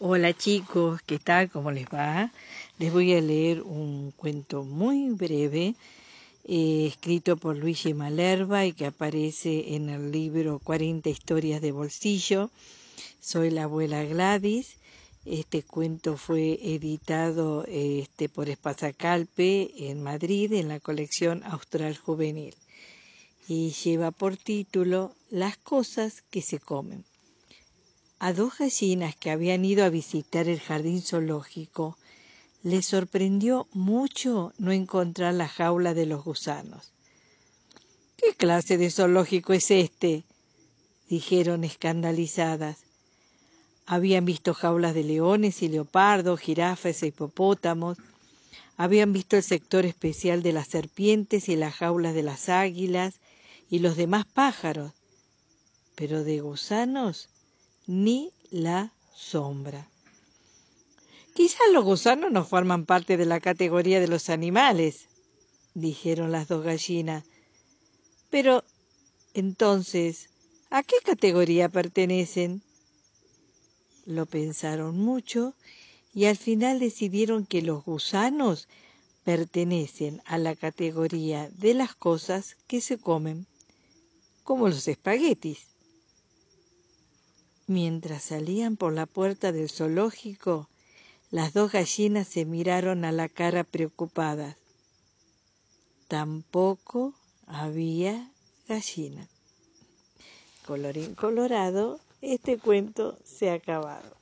Hola chicos, ¿qué tal? ¿Cómo les va? Les voy a leer un cuento muy breve eh, escrito por Luigi Malerva y que aparece en el libro 40 historias de bolsillo. Soy la abuela Gladys. Este cuento fue editado este, por Espasacalpe en Madrid en la colección Austral Juvenil y lleva por título Las cosas que se comen. A dos gallinas que habían ido a visitar el jardín zoológico les sorprendió mucho no encontrar la jaula de los gusanos. ¿Qué clase de zoológico es este? dijeron escandalizadas. Habían visto jaulas de leones y leopardos, jirafas e hipopótamos. Habían visto el sector especial de las serpientes y las jaulas de las águilas y los demás pájaros. Pero de gusanos ni la sombra. Quizás los gusanos no forman parte de la categoría de los animales, dijeron las dos gallinas. Pero, entonces, ¿a qué categoría pertenecen? Lo pensaron mucho y al final decidieron que los gusanos pertenecen a la categoría de las cosas que se comen, como los espaguetis. Mientras salían por la puerta del zoológico, las dos gallinas se miraron a la cara preocupadas. Tampoco había gallina. Colorín colorado, este cuento se ha acabado.